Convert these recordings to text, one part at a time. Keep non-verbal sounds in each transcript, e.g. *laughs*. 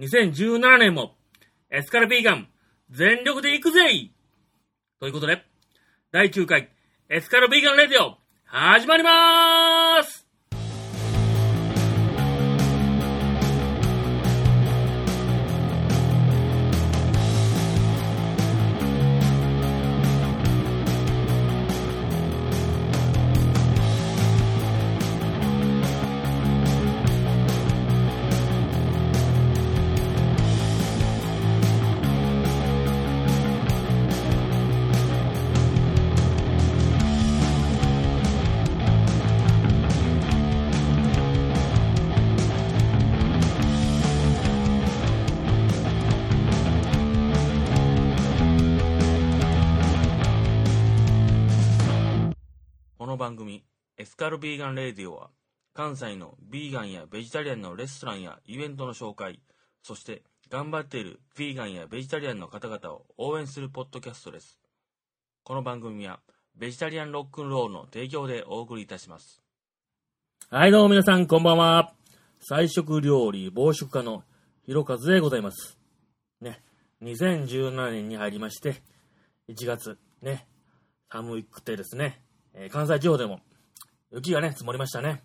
2017年もエスカルビーガン全力で行くぜということで、第9回エスカルビーガンレディオ始まりまーすカルビーガンレディオは、関西のビーガンやベジタリアンのレストランやイベントの紹介、そして頑張っているビーガンやベジタリアンの方々を応援するポッドキャストです。この番組は、ベジタリアンロックンロールの提供でお送りいたします。はい、どうも皆さん、こんばんは。菜食料理防食家のひろかずでございます。ね、2017年に入りまして、1月、ね、寒くてですね、えー関西地方でも雪がね、積もりましたね。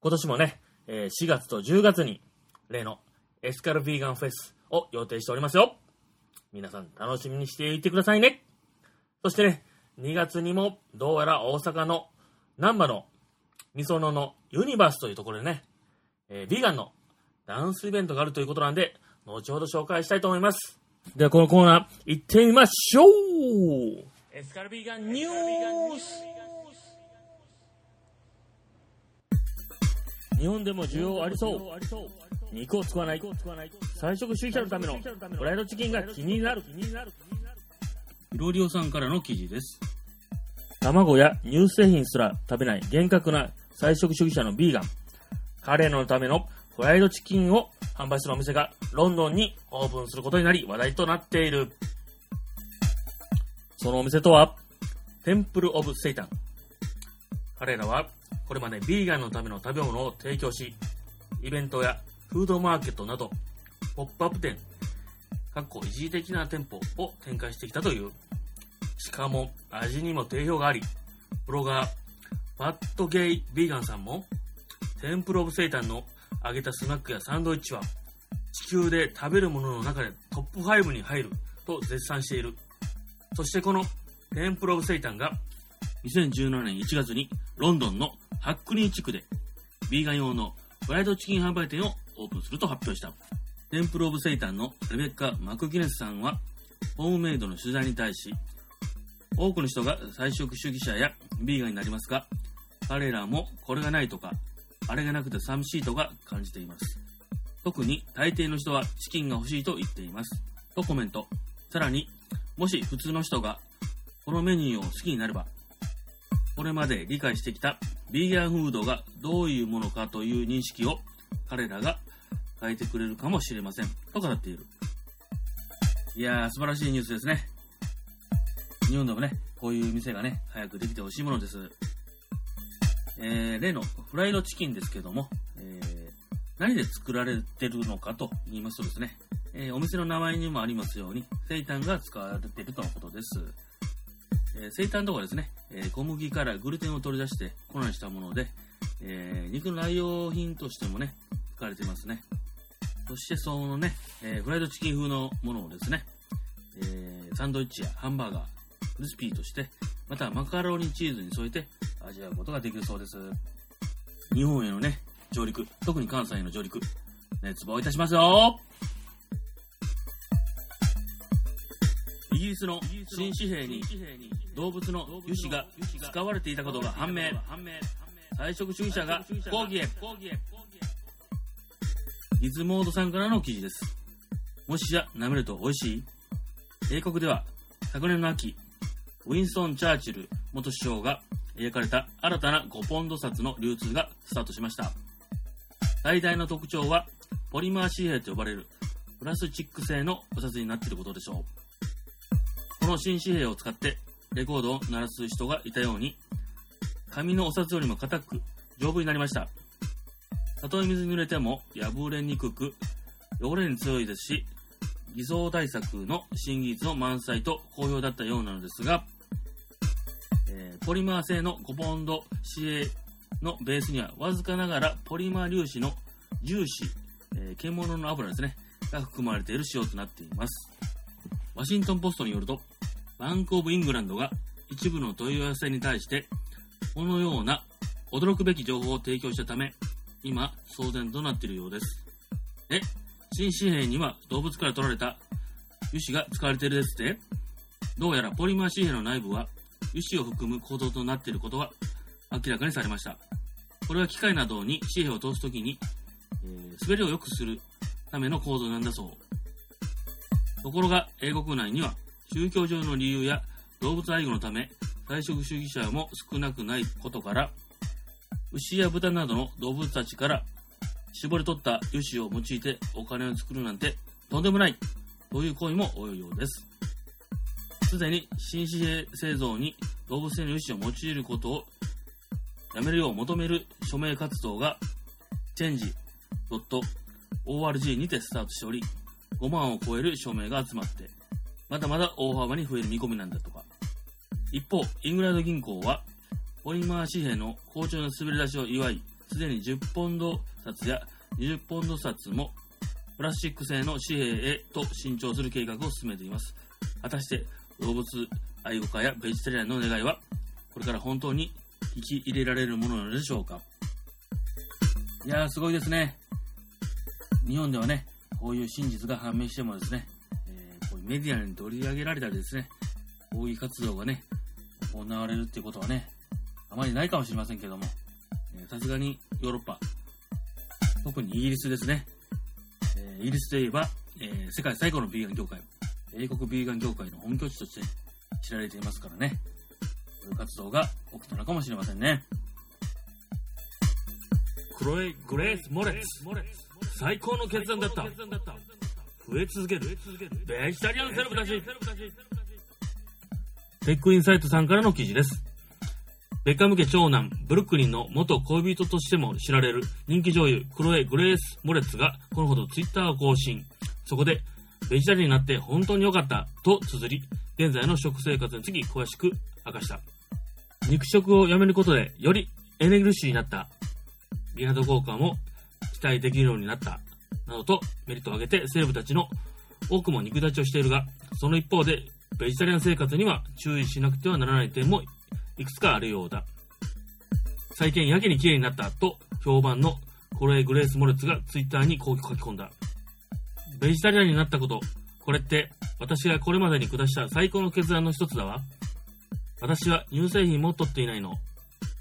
今年もね、え4月と10月に例のエスカルビーガンフェスを予定しておりますよ。皆さん楽しみにしていてくださいね。そしてね、2月にもどうやら大阪の南波のみそののユニバースというところでね、えービーガンのダンスイベントがあるということなんで、後ほど紹介したいと思います。ではこのコーナー行ってみましょうエスカルビーガンニュース日本でも需要ありそう。肉を使わない。菜食主義者のための。フライドチキンが気になる。ヒロリオさんからの記事です。卵や乳製品すら食べない厳格な菜食主義者のビーガン。彼らのためのフライドチキンを販売するお店がロンドンにオープンすることになり話題となっている。そのお店とは、テンプル・オブ・セイタン。彼らは、これまでビーガンのための食べ物を提供し、イベントやフードマーケットなど、ポップアップ店、かっこ一時的な店舗を展開してきたという。しかも、味にも定評があり、ブロガー、ファットゲイ・ビーガンさんも、テンプル・オブ・セイタンの揚げたスナックやサンドイッチは、地球で食べるものの中でトップ5に入ると絶賛している。そしてこのテンプル・オブ・セイタンが2017年1月にロンドンのハックニー地区でビーガン用のフライドチキン販売店をオープンすると発表した。テンプル・オブ・セイタンのレベッカ・マクギネスさんはホームメイドの取材に対し多くの人が菜食主義者やビーガンになりますが彼らもこれがないとかあれがなくて寂しいとか感じています。特に大抵の人はチキンが欲しいと言っています。とコメント。さらにもし普通の人がこのメニューを好きになれば、これまで理解してきたビーガンフードがどういうものかという認識を彼らが変えてくれるかもしれません。と語っている。いやー、素晴らしいニュースですね。日本でもね、こういう店がね、早くできてほしいものです。えー、例のフライドチキンですけども、えー、何で作られてるのかと言いますとですね、えーお店の名前にもありますように、セイタンが使われているとのことです。えー、セイタンとはですね、えー小麦からグルテンを取り出して粉にしたもので、えー肉の代用品としてもね、使われていますね。そしてそのね、えフライドチキン風のものをですね、えサンドイッチやハンバーガー、クリスピーとして、またマカロニチーズに添えて味わうことができるそうです。日本へのね、上陸、特に関西への上陸、熱望いたしますよイギリスの新紙幣に動物の油脂が使われていたことが判明。菜食主義者が抗議へ。リズモードさんからの記事です。もしや舐めると美味しい？英国では昨年の秋、ウィンストン・チャーチル元首相が描かれた新たな5ポンド札の流通がスタートしました。最大の特徴は、ポリマー紙幣と呼ばれるプラスチック製のお札になっていることでしょう。この新紙幣を使ってレコードを鳴らす人がいたように、紙のお札よりも硬く丈夫になりました。たとえ水に濡れても破れにくく、汚れに強いですし、偽造対策の新技術の満載と好評だったようなのですが、えーポリマー製の5ポンド CA のベースにはわずかながらポリマー粒子の重視、えー獣の油ですね、が含まれている仕様となっています。ワシントンポストによると、バンクオブイングランドが一部の問い合わせに対して、このような驚くべき情報を提供したため、今、騒然となっているようです。え、新紙幣には動物から取られた油脂が使われているですって？どうやらポリマー紙幣の内部は油脂を含む構造となっていることが明らかにされました。これは機械などに紙幣を通すときに、えー滑りを良くするための構造なんだそう。ところが、英国内には宗教上の理由や動物愛護のため、菜食主義者も少なくないことから、牛や豚などの動物たちから絞り取った油脂を用いてお金を作るなんてとんでもないという行為も多いようです。すでに新紙幣製造に動物性の油脂を用いることをやめるよう求める署名活動が change.org にてスタートしており、5万を超える署名が集まって、まだまだ大幅に増える見込みなんだとか。一方、イングランド銀行は、ポリマー紙幣の好調な滑り出しを祝い、すでに10ポンド札や20ポンド札もプラスチック製の紙幣へと新調する計画を進めています。果たして動物愛護家やベジタリアンの願いは、これから本当に引き入れられるものなのでしょうか。いやー、すごいですね。日本ではね、こういう真実が判明してもですね、メディアに取り上げられたりですね、抗議活動がね、行われるっていうことはね、あまりないかもしれませんけども、さすがにヨーロッパ、特にイギリスですね。えーイギリスといえば、えー世界最古のビーガン協会、英国ビーガン協会の本拠地として知られていますからね、こういう活動が起きたのかもしれませんね。クロエ・グレース・モレッツ。最高の決断だった。増え続ける。ベジタリアンセレブたち。テックインサイトさんからの記事です。ベッカム家長男、ブルックリンの元恋人としても知られる人気女優、クロエ・グレース・モレッツがこのほどツイッターを更新。そこで、ベジタリアンになって本当に良かったと綴り、現在の食生活について詳しく明かした。肉食をやめることで、よりエネルギッシュになった。美肌効果も期待できるようになった。などとメリットを挙げてセレブたちの多くも肉立ちをしているが、その一方で、ベジタリアン生活には注意しなくてはならない点もいくつかあるようだ。最近やけに綺麗になったと評判のコレイ・グレース・モレツがツイッターにこう書き込んだ。ベジタリアンになったこと、これって私がこれまでに下した最高の決断の一つだわ。私は乳製品も取っていないの。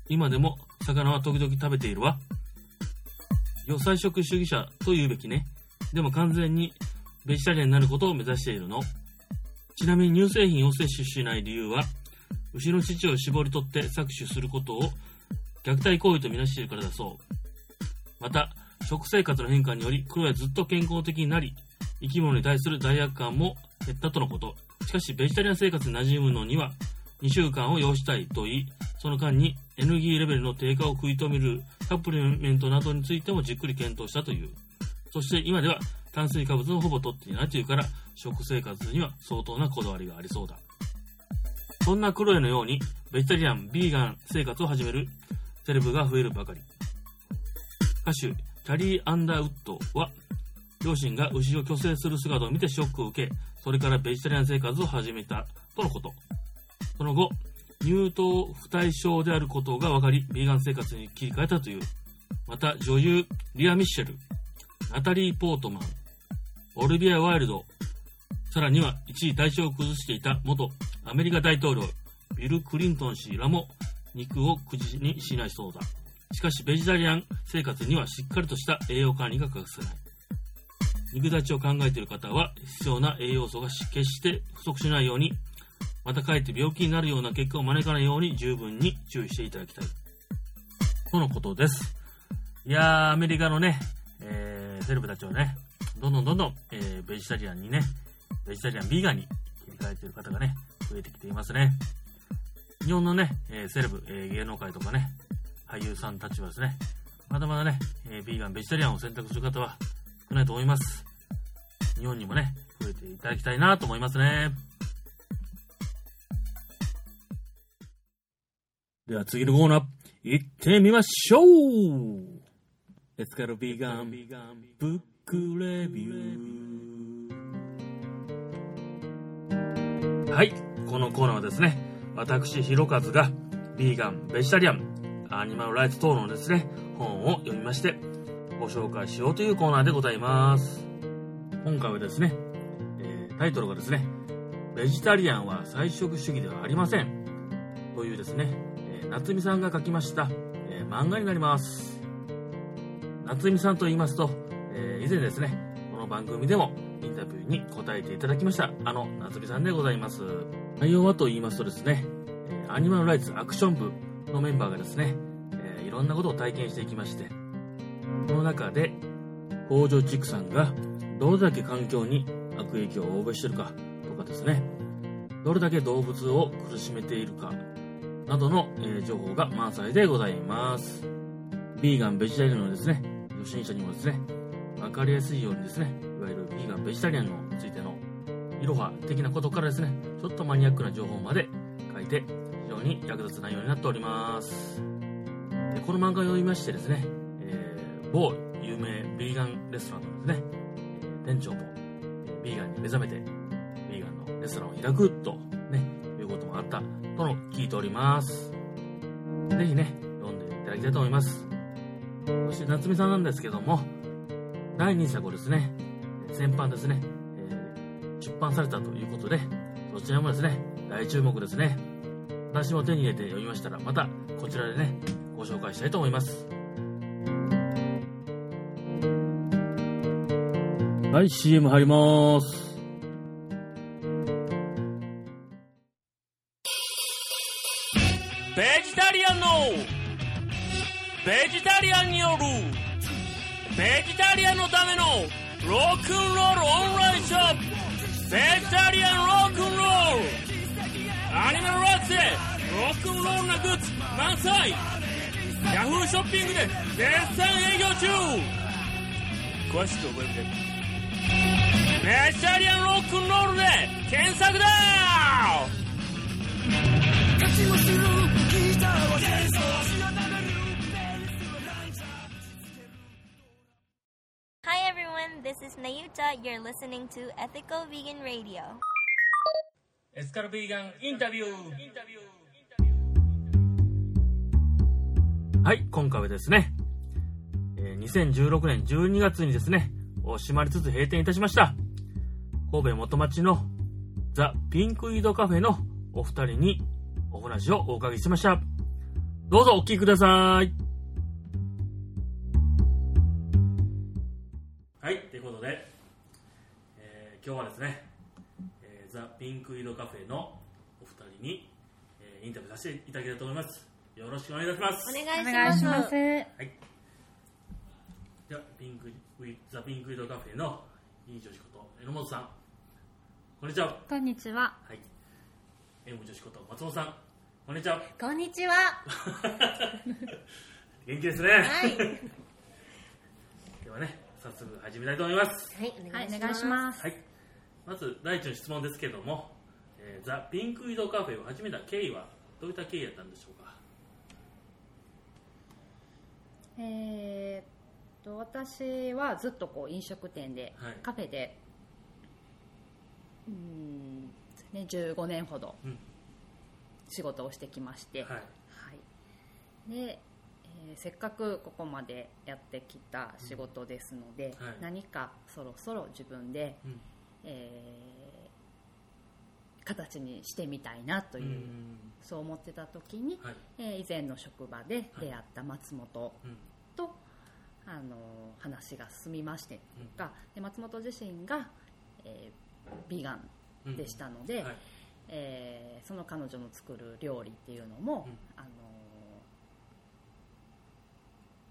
今でも魚は時々食べているわ。野菜食主義者と言うべきね。でも完全にベジタリアンになることを目指しているの。ちなみに乳製品を摂取しない理由は、牛の乳を絞り取って搾取することを虐待行為とみなしているからだそう。また、食生活の変化により、黒はずっと健康的になり、生き物に対する罪悪感も減ったとのこと。しかし、ベジタリアン生活に馴染むのには、2週間を要したいと言い、その間にエネルギーレベルの低下を食い止めるサプリメントなどについてもじっくり検討したという。そして今では炭水化物をほぼ取っていないというから、食生活には相当なこだわりがありそうだ。そんなクロエのように、ベジタリアン、ビーガン生活を始めるセレブが増えるばかり。歌手、キャリー・アンダーウッドは、両親が牛を虚勢する姿を見てショックを受け、それからベジタリアン生活を始めたとのこと。その後、乳糖不対症であることが分かり、ビーガン生活に切り替えたという。また、女優、リア・ミッシェル、ナタリー・ポートマン、オルビア・ワイルド、さらには一時体調を崩していた元アメリカ大統領、ビル・クリントン氏らも肉を口にしないそうだ。しかし、ベジタリアン生活にはしっかりとした栄養管理が欠かせない。肉立ちを考えている方は、必要な栄養素が決して不足しないように、またかえって病気になるような結果を招かないように十分に注意していただきたい。とのことです。いやー、アメリカのね、えー、セレブたちはね、どんどんどんどん、えー、ベジタリアンにね、ベジタリアン、ビーガンに切り替えている方がね、増えてきていますね。日本のね、えーセレブ、えー芸能界とかね、俳優さんたちはですね、まだまだね、えービーガン、ベジタリアンを選択する方は少ないと思います。日本にもね、増えていただきたいなと思いますね。では次のコーナー、行ってみましょうエスカルビーガン、ブックレビュー。はい、このコーナーはですね、私、ひろかずが、ビーガン、ベジタリアン、アニマルライツ等のですね、本を読みまして、ご紹介しようというコーナーでございます。今回はですね、えー、タイトルがですね、ベジタリアンは菜食主義ではありません。というですね、夏美さんが書きました、えー、漫画になります。夏美さんと言いますと、え以前ですね、この番組でもインタビューに答えていただきました、あの夏美さんでございます。内容はと言いますとですね、えアニマルライツアクション部のメンバーがですね、えいろんなことを体験していきまして、その中で、工場畜産がどれだけ環境に悪影響を及ぼしてるかとかですね、どれだけ動物を苦しめているかなどの、え情報が満載でございます。ビーガン、ベジタリアンのですね、初心者にもですね、わかりやすいようにですね、いわゆるビーガン、ベジタリアンのついてのいろは的なことからですね、ちょっとマニアックな情報まで書いて、非常に役立つ内容になっております。でこの漫画を読みましてですね、某有名ビーガンレストランのですね、店長もビーガンに目覚めて、ビーガンのレストランを開くと、ね、いうこともあったとの聞いております。ぜひね、読んでいただきたいと思います。そして夏美さんなんですけども、第2作をですね、先般ですね、えー、出版されたということで、そちらもですね、大注目ですね。私も手に入れて読みましたら、またこちらでね、ご紹介したいと思います。はい、CM 入ります。タリアンによるベジタリアンのためのロックンロールオンラインショップ。ベジタリアンロックンロール。アニメのラックでロックンロールなグッズ満載。ヤフーショッピングで絶賛営業中。詳しく覚えてメジャリアンロックンロールで検索だ Hi is Nayuta. You're listening to Ethical Vegan Radio. エスカルビーガンインタビューはい、今回はですね、えー、2016年12月にですね、を閉まりつつ閉店いたしました。神戸元町のザ・ピンクイードカフェのお二人にお話をお伺いしました。どうぞお聞きください、ピンクイードカフェのお二人に、えー、インタビューさせていただきたいと思います。よろしくお願いいたします。お願いします。はい。では、ピンクザ・ピンクイードカフェのいい女子こと榎本さん。こんにちは。こんにちは。はい。M 女子こと松本さん。こんにちは。こんにちは。*laughs* 元気ですね。はい。*laughs* ではね早速始めたいと思います。はいお願いします,、はい、まず第一の質問ですけども、えー、ザ・ピンクイードカフェを始めた経緯はどういった経緯だったんでしょうか？えー、と私はずっとこう飲食店で、はい、カフェでうんね、15年ほど仕事をしてきまして、はい。はい、でえー、せっかくここまでやってきた仕事ですので、うん。はい、何かそろそろ自分で、うん、えー、形にしてみたいなという、うそう思ってた時に、はい、えー、以前の職場で出会った松本と、はい、あの話が進みましてとか、で松本自身が、えービーガンでしたので、うんはい、えー、その彼女の作る料理っていうのも、うん、あの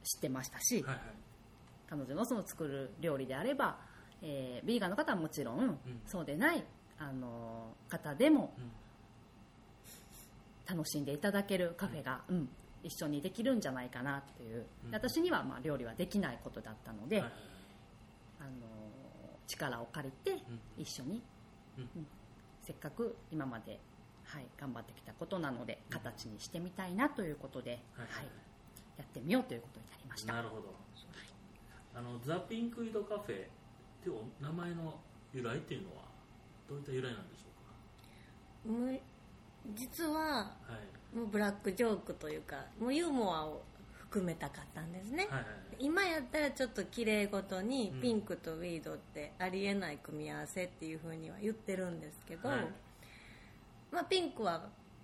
知ってましたし、はいはい、彼女のその作る料理であれば、えー、ビーガンの方はもちろん、うん、そうでないあの方でも、楽しんでいただけるカフェが、うん、一緒にできるんじゃないかなっていう、私にはまあ料理はできないことだったので、はい、あの力を借りて一緒に、せっかく今まで、はい、頑張ってきたことなので形にしてみたいなということで、はいやってみようということになりました。なるほど、あのザ・ピンクイドカフェっていう名前の由来っていうのはどういった由来なんでしょうか？実は、はい、もうブラックジョークというかもうユーモアを含めたかったんですね、はいはい、今やったらちょっと綺麗ごとにピンクとウィードってありえない組み合わせっていうふうには言ってるんですけど、はい、まあ、ピンクは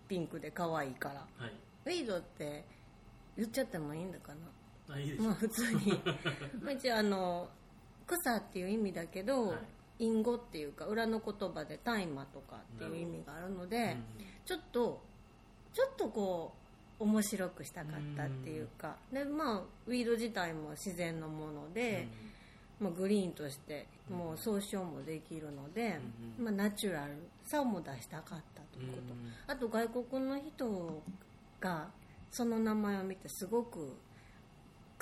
ピンクで可愛いから、はい、ウィードって言っちゃってもいいんだかな。あいいまあ普通に。*laughs* まあ一応あの草っていう意味だけど、はい、隠語っていうか裏の言葉で大麻とかっていう意味があるので、うん、ちょっとちょっとこう面白くしたかったっていうか、うん、でまあウィード自体も自然のもので、うん、まあ、グリーンとしてもう総称もできるので、まあ、ナチュラルさも出したかったということ、あと外国の人がその名前を見てすごくク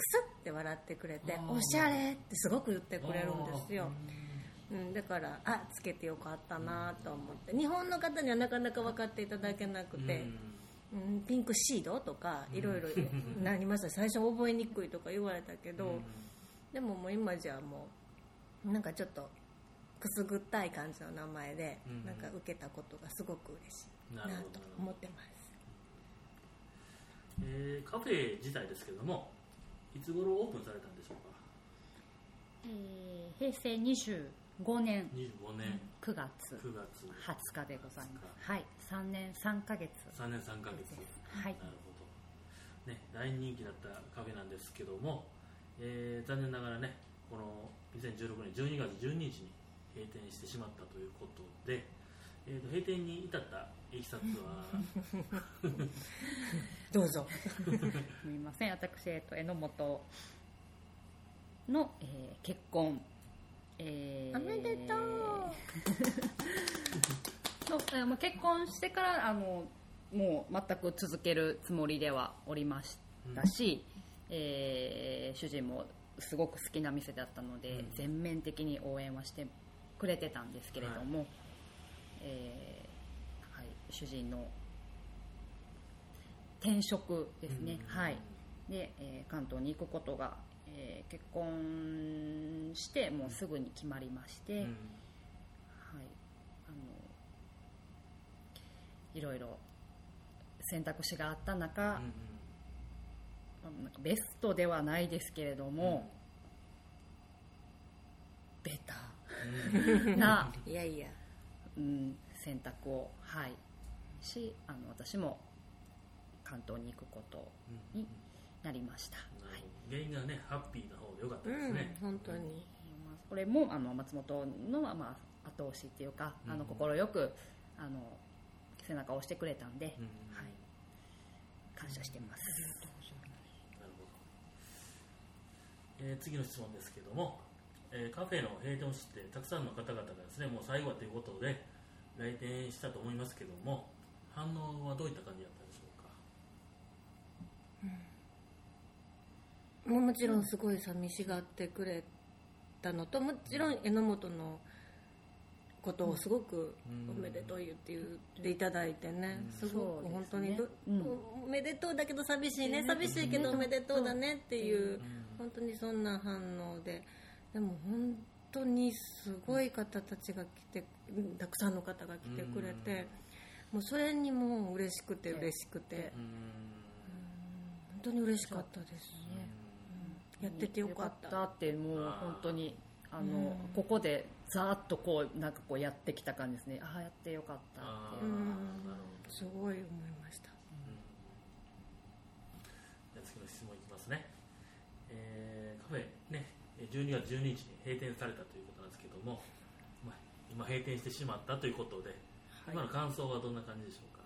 スって笑ってくれて「おしゃれ!」ってすごく言ってくれるんですよ、うん、だからあつけてよかったなと思って。日本の方にはなかなか分かっていただけなくて、うん、ピンクシードとかいろいろ *laughs* なりました最初覚えにくいとか言われたけど、でももう今じゃもうなんかちょっとくすぐったい感じの名前で、なんか受けたことがすごく嬉しいなと思ってます。えー、カフェ自体ですけどもいつ頃オープンされたんでしょうか、えー、平成25年。25年。9月 ,9 月。20日でございます。はい。3年3か月。3年3か月。はい。なるほど、ね、大人気だったカフェなんですけども、えー、残念ながらねこの2016年12月12日に閉店してしまったということで、えー、と閉店に至ったいきさつは。*laughs* どうぞ。すみません。私、えっと、榎本の、えー、結婚、えー、おめでとう。*laughs* の、まあ、結婚してからあのもう全く続けるつもりではおりましたし、うん、えー、主人もすごく好きな店だったので、うん、全面的に応援はしてくれてたんですけれども、はい、えー、はい、主人の転職ですね、はい。で、えー、関東に行くことが、えー、結婚してもうすぐに決まりまして、はい、あのいろいろ選択肢があった中、うんうん、なんかベストではないですけれども、うん、ベター。*laughs* ないやいや、うん、選択をはいしあの私も関東に行くことになりました、はい、原因がねハッピーな方でよかったですね、うん、本当に、これもあの松本の、まあ、後押しっていうか快、うん、くあの背中を押してくれたんで、うん、はい、感謝してます、なるほど、えー、次の質問ですけども、えー、カフェの閉店を知ってたくさんの方々がですねもう最後はということで来店したと思いますけども反応はどういった感じだったももちろんすごい寂しがってくれたのともちろん榎本のことをすごくおめでとう言って言っていただいてね、すごく本当に、おめでとうだけど寂しいね寂しいけどおめでとうだねっていう本当にそんな反応ででも本当にすごい方たちが来てたくさんの方が来てくれてもうそれにもう嬉しくて嬉しくて本当に嬉しかったですね。やっててよかった。ってもう本当にあの、ここでざーっとこうなんかこうやってきた感じですね。ああやってよかったってすごい思いました、じゃ次の質問いきますね、えー、カフェ。ね12月12日に閉店されたということなんですけども、まあ、今閉店してしまったということで、はい、今の感想はどんな感じでしょうか？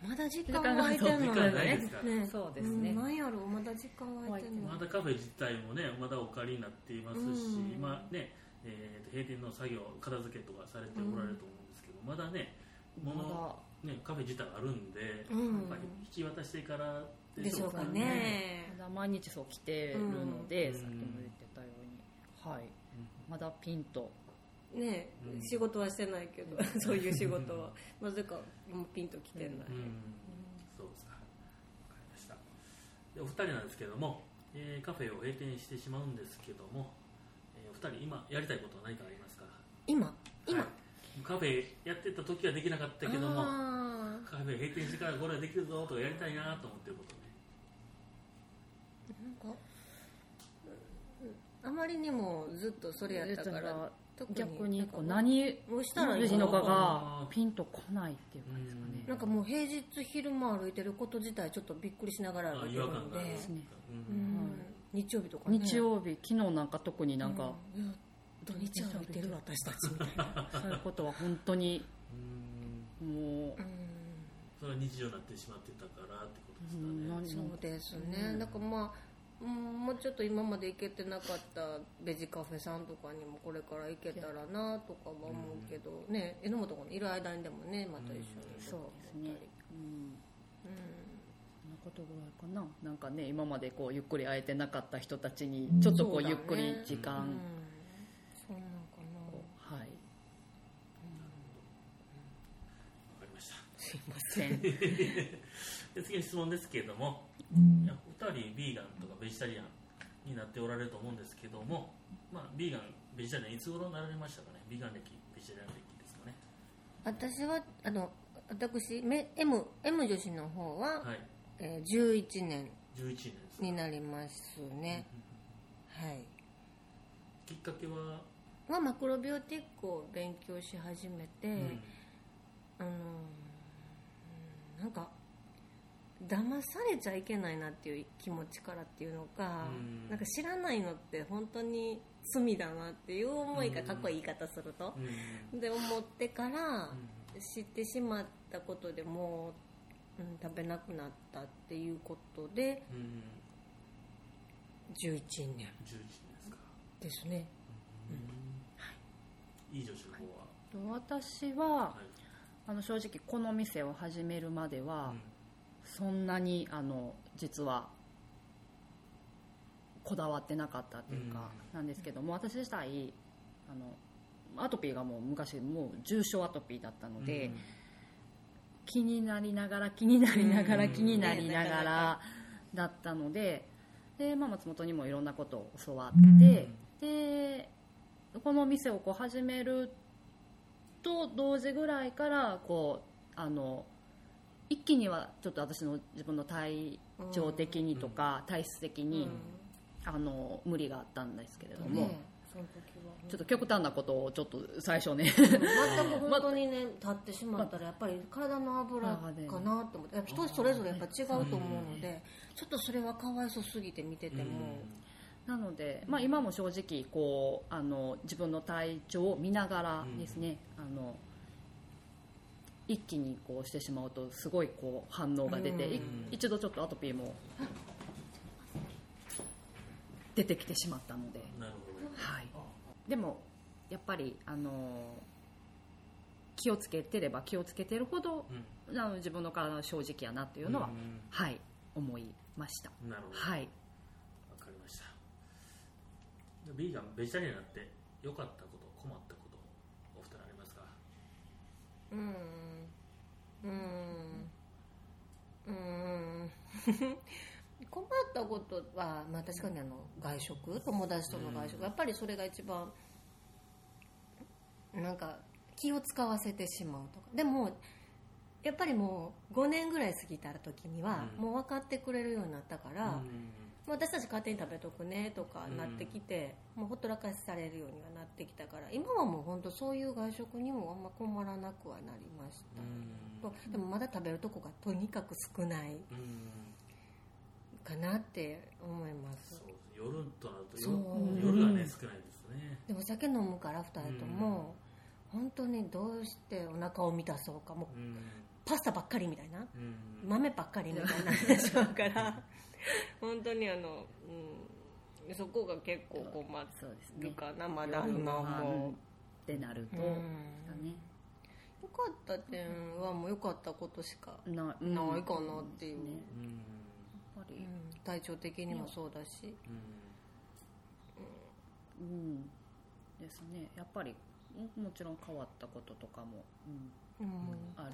まだ時間空いてんのねね。そうですね、なんやろまだ時間空いてんのまだカフェ自体もねまだお借りになっていますし、今ね、えー、閉店の作業片付けとかされておられると思うんですけど、まだねものねカフェ自体あるんで、やっぱり引き渡してからでしょうかね。まだ毎日そう来てるので、さっきも言ってはい、まだピンと。ね、うん、仕事はしてないけど、うん、そういう仕事は。なぜかもうピンときてない、うん、そうですか。分かりました。でお二人なんですけども、えー、カフェを閉店してしまうんですけども、えー、お二人今やりたいことは何かありますか？今？今、はい、カフェやってた時はできなかったけどもカフェ閉店してからこれはできるぞとかやりたいなと思ってることね。なんかあまりにもずっとそれやったから逆にこう何をしたらいいのかがピンとこないっていう感じですかね。なんかもう平日昼間歩いてること自体ちょっとびっくりしながら歩いてるんで、ね。日曜日とか、ね、日曜日昨日なんか特になんか、うん、土日歩いてる私たちみたいな。*laughs* そういうことは本当にもう。それは日常になってしまってたからってことですかね、そうですね、だからまあもうちょっと今まで行けてなかったベジカフェさんとかにもこれから行けたらなとかは思うけど、うん、ね榎本君いる間にでもねまた一緒に、うん、そうですね。うん。そんなことぐらいかな。なんかね今までこうゆっくり会えてなかった人たちにちょっとこうゆっくり時間、ね、そんなんかな。はい、わかりました。すいませんで次の質問ですけれどもいや2人ビーガンとかベジタリアンになっておられると思うんですけども、まあ、ビーガンベジタリアンいつ頃なられましたかね？ビーガン歴ベジタリアン歴ですかね。私はあの私 M, M 女子の方は、はい。えー、11年11年になりますね。はい。きっかけは？はマクロビオティックを勉強し始めて、うん、あのなんか騙されちゃいけないなっていう気持ちからっていうのか、うん、なんか知らないのって本当に罪だなっていう思いがかっこいい言い方すると、うん、で思ってから知ってしまったことでもう、うん、食べなくなったっていうことで、うん、11年。11年ですか。ですね、はい、いい女子の方は私は、はい、あの正直この店を始めるまでは、そんなにあの実はこだわってなかったっていうか、なんですけども私自体あのアトピーがもう昔もう重症アトピーだったので、うん、気になりながら気になりながら気になりながらだったのでで、まあ、松本にもいろんなことを教わって、でこの店をこう始めると同時ぐらいからこうあの一気にはちょっと私の自分の体調的にとか、体質的に、あの無理があったんですけれども、ちょっと極端なことをちょっと最初ね。全く本当にね立ってしまったらやっぱり体の油かなと思って人それぞれやっぱ違うと思うのでちょっとそれはかわいそすぎて見てても。なので、まあ、今も正直こうあの自分の体調を見ながらですね、あの一気にこうしてしまうとすごいこう反応が出て、一度ちょっとアトピーも出てきてしまったので、はい、でもやっぱりあの気をつけてれば気をつけてるほど、うん、あの自分の体の正直やなというのは、はい思いました。なるほど。はい。わかりました。ビーガンベジタリアンになって良かったこと困ったことお二人ありますか？うんうん。うん。困ったことは、まあ、確かにあの外食？友達との外食、やっぱりそれが一番なんか気を使わせてしまうとか。でもやっぱりもう5年ぐらい過ぎた時には、もう分かってくれるようになったから、私たち勝手に食べとくねとかなってきて、もうほったらかしされるようにはなってきたから今はもう本当そういう外食にもあんま困らなくはなりました。とでもまだ食べるとこがとにかく少ないかなって思います。夜となると夜がね少ないですね。でも酒飲むから2人とも本当にどうしてお腹を満たそうか。もうパスタばっかりみたいな。豆ばっかりみたいな話だから *laughs* 本当にあの、うん、そこが結構困るかな、まだ今も。ってなると、だね良かった点はもう良かったことしかない。かなっていう、ねやっぱり、体調的にもそうだし、うん。ですね。やっぱりもちろん変わったこととかも、うん、うん、ある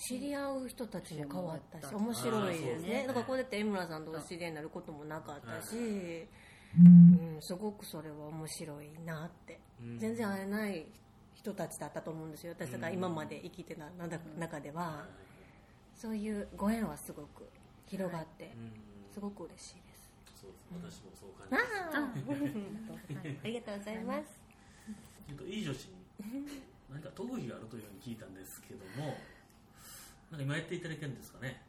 知り合う人たちも変わったし面白いですね。だからこうやって江村さんとお知り合いになることもなかったし、うん、すごくそれは面白いなって、全然会えない人たちだったと思うんですよ。私が今まで生きてた中では、そういうご縁はすごく広がって、すごく嬉しいです。そうです私もそう感じます。ありがとうございます。えっといい女子に何か特技があるというふうに聞いたんですけどもなんか今やっていただけるんですかね。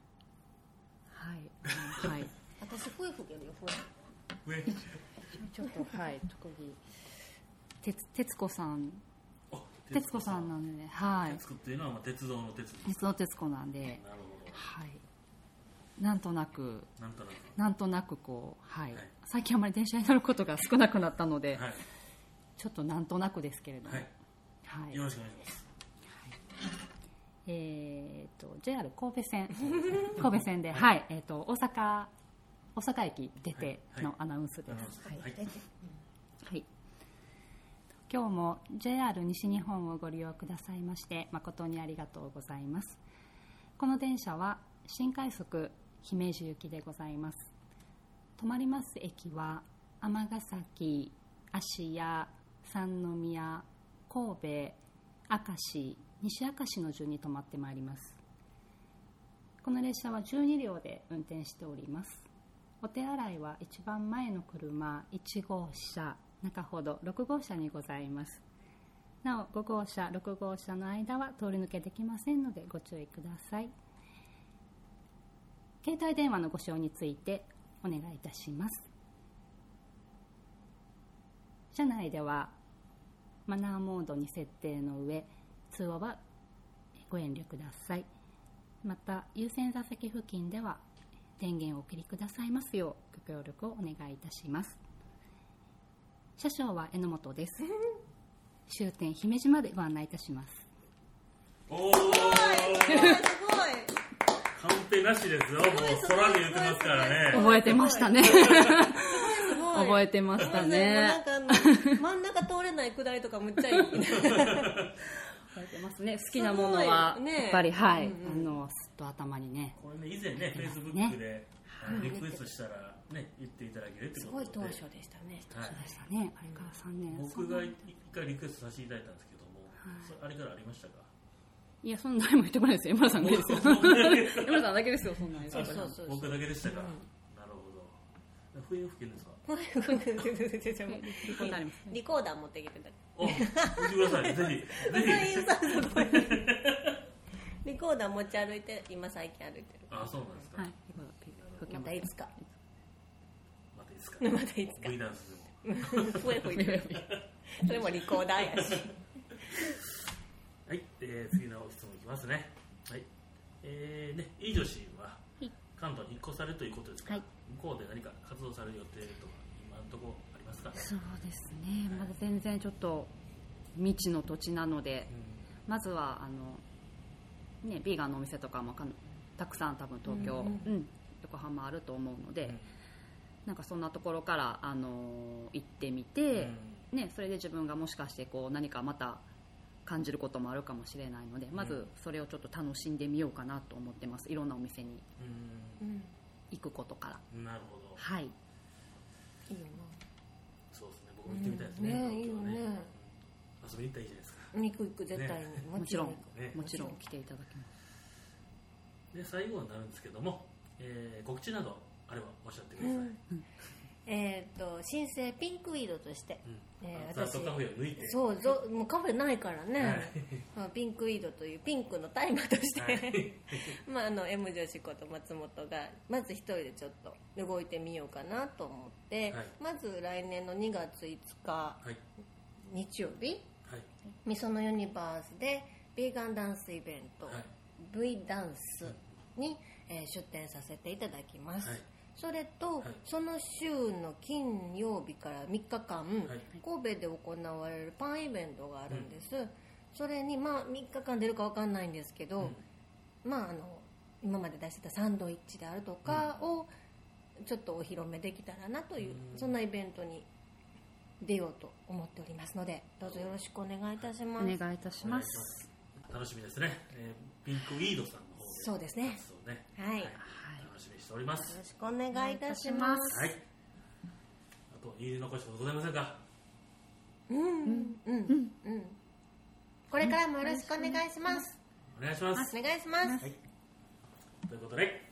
はい。はい。*laughs* 私笛吹けるよ笛。*laughs* ちょっとはい特技。鉄徹子さん。徹子さんなんで、はい。徹子っていうのは、まあ、鉄道の鉄鉄道徹子なんで、なるほど。はい。なんとなく、なんとなく、なんとなくこう、はい、はい、最近あまり電車に乗ることが少なくなったので、はい、ちょっとなんとなくですけれども、はい。はい、よろしくお願いします。えーと、JR 神戸線。*laughs* 神戸線で、はい、えーと、大阪大阪駅出てのアナウンスです。はい、はい。今日も JR 西日本をご利用くださいまして誠にありがとうございます。この電車は新快速姫路行きでございます。止まります駅は尼崎芦屋三宮神戸明石西明石の順に止まってまいります。この列車は12両で運転しております。お手洗いは一番前の車1号車中ほど6号車にございます。なお5号車6号車の間は通り抜けできませんのでご注意ください。携帯電話のご使用についてお願いいたします。車内ではマナーモードに設定の上通話はご遠慮ください。また優先座席付近では電源をお切りくださいますようご協力をお願いいたします。車掌は榎本です。*laughs* 終点姫路までご案内いたします。おおすごいカンペなしですよ。もう空で言ってますからね。覚えてましたね。覚えてましたね。真ん中通れないくだりとかむっちゃいい *laughs* 覚えてますね。好きなものはやっぱり、はい、あのすっと頭にね。これね以前ねフェイスブックでリクエストしたらね言っていただけるってことで。すごい当初でしたね、はい、そうでしたね。あれから3年。僕が一回リクエストさせていただいたんですけども、はい、あれからありましたか？いやそんな誰も言ってこないですよ山田さんだけですよ。*laughs* 山田さんだけですよそんなそうそうそう僕だけでしたか、うん、なるほど。笛を吹けるんですか？*laughs* リコーダー持ってきてた。お吹いてくださいぜひ。ぜひ。リコーダー持ち歩いて今最近歩いてるあそうなんですか、はい。またいつかまたいつか。またいつか。*laughs* V ダンス *laughs* それもリコーダーやし。はい、えー、次の質問いきますね。はい。えーね、いい女子は関東に引っ越されるということですが、はい、向こうで何か活動される予定とかところありますかそうですね、まだ全然ちょっと未知の土地なので、うん、まずはあのねビーガンのお店とかもたくさん多分東京、うん、うん、横浜あると思うので、うん、なんかそんなところから、あの行ってみて、うん、ね、それで自分がもしかしてこう何かまた感じることもあるかもしれないのでまずそれをちょっと楽しんでみようかなと思ってます。いろんなお店に行くことから、なるほど。はいいいよな。そうですね。僕も行ってみたいですね,、ね。いいよね。遊びに行ったらいいじゃないですか行く行く絶対に、もちろん、もちろん。来ていただきます。で最後になるんですけどもえー、告知などあればおっしゃってください、うん、えっ、ー、と新生ピンクイードとして、うん、えー、私。カフェを抜いて。そうぞもうカフェないからね、はい、*laughs* まあ、ピンクイードというピンクの大麻として、はい、*laughs* まああの M 女子こと松本がまず一人でちょっと動いてみようかなと思って、はい、まず来年の2月5日、日曜日、はい、みそのユニバースでビーガンダンスイベント、V ダンスに、えー、出展させていただきます、はい、それと、はい、その週の金曜日から3日間、はい、神戸で行われるパンイベントがあるんです、うん、それにまあ3日間出るか分かんないんですけど、うん、まああの今まで出してたサンドイッチであるとかをちょっとお披露目できたらなという、うん、そんなイベントに出ようと思っておりますのでどうぞよろしくお願いいたします。お願いいたします。楽しみですね、えー、ピンクウィードさんの方で。そうですね。ね。はい、はい、楽しみにしております。よろしくお願いいたします。はい。あと言い残しことございませんか？うん。うん。うん。うんこれからもよろしくお願いします。お願いします。お願いします、はい、ということで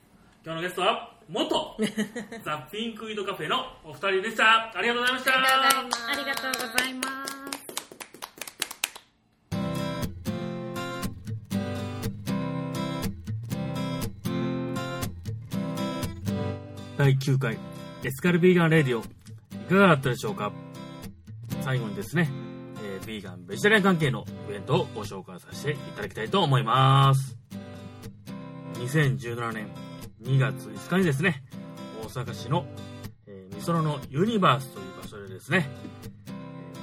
今日のゲストは元 *laughs* ザ・ピンクウィードカフェのお二人でした。ありがとうございました第9回エスカルビーガンレディオいかがだったでしょうか？最後にですね、えー、ビーガン、ベジタリアン関係のイベントをご紹介させていただきたいと思います。2017年2月5日にですね、大阪市の、えー、みそののユニバースという場所でですね、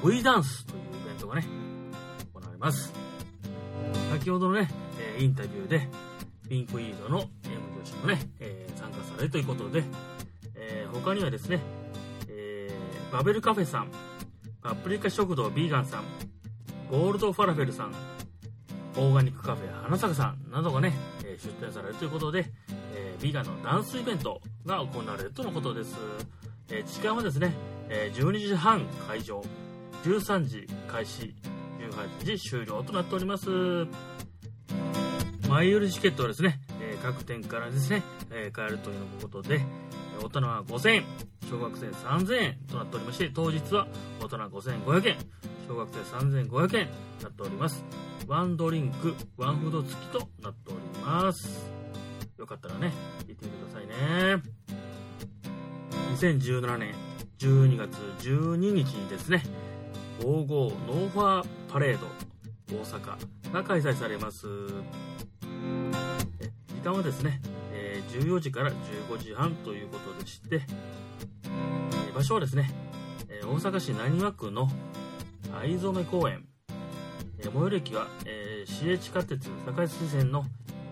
V ダンスというイベントがね、行われます。先ほどのね、え、インタビューで、ピンクイードの M 女子もね、えー、参加されるということで、他にはですね、えー、バベルカフェさん、パプリカ食堂ビーガンさん、ゴールドファラフェルさん、オーガニックカフェ花坂さんなどがね、え出店されるということで、えー、ビーガンのダンスイベントが行われるとのことです。えー、時間はですね、えー、12時半会場、13時開始、18時終了となっております。前売りチケットはですね、え各店からですね、え買えるということで、大人は5000円、小学生3000円となっておりまして、当日は大人5500円、小学生3500円となっております。ワンドリンク、ワンフード付きとなっております。よかったらね、行ってみてくださいね。2017年12月12日にですね、55ノーファーパレード大阪が開催されます。時間はですね、14時から15時半ということでして、え場所はですね、え大阪市浪速区の藍染公園、え最寄り駅は、えー、市営地下鉄堺筋線の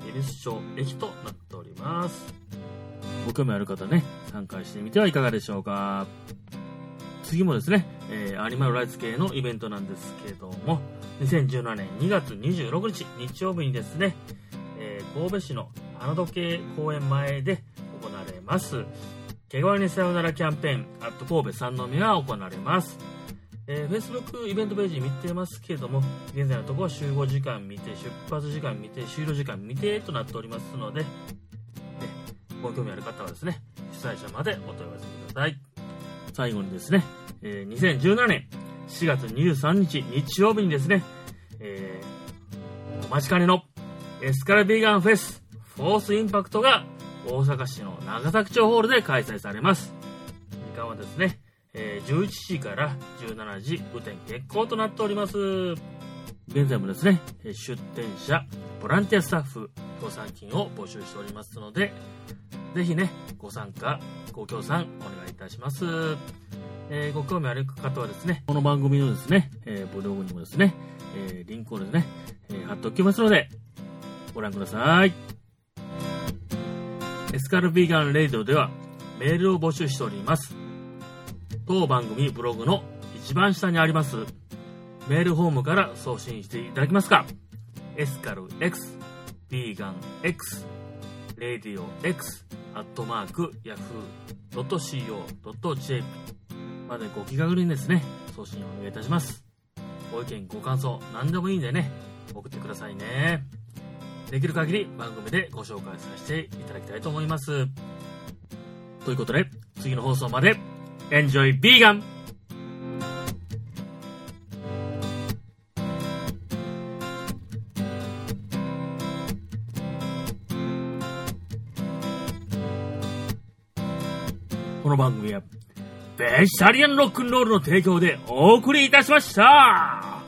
恵比寿町駅となっております。ご興味ある方ね、参加してみてはいかがでしょうか。次もですね、えー、アニマルライツ系のイベントなんですけども、2017年2月26日日曜日にですね、えー、神戸市の花時計公園前で行われます。毛皮にさよならキャンペーン、アット神戸三宮が行われます。えー、Facebook イベントページ見てますけれども、現在のところ集合時間未定、出発時間未定、終了時間未定となっておりますので、ね、ご興味ある方はですね、主催者までお問い合わせください。最後にですね、えー、2017年4月23日日曜日にですね、えー、お待ちかねのエスカルビーガンフェスフォースインパクトが大阪市の長崎町ホールで開催されます。時間はですね、えー、11時から17時、雨天決行となっております。現在もですね、出店者、ボランティアスタッフ、協賛金を募集しておりますので、ぜひね、ご参加、ご協賛お願いいたします。えー、ご興味ある方はですね、この番組のですね、えー、ブログにもですね、えー、リンクをですね、え貼っておきますので、ご覧ください。エスカルビーガンレイドではメールを募集しております。当番組ブログの一番下にありますメールフォームから送信していただけますかエスカル X、ビーガン X、レディオ X、アットマーク、ヤフー .co.jp までご気軽にですね、送信をお願いいたします。ご意見、ご感想、何でもいいんでね、送ってくださいね。できる限り番組でご紹介させていただきたいと思います。ということで、次の放送まで Enjoy vegan! この番組はベジタリアンロックンロールの提供でお送りいたしました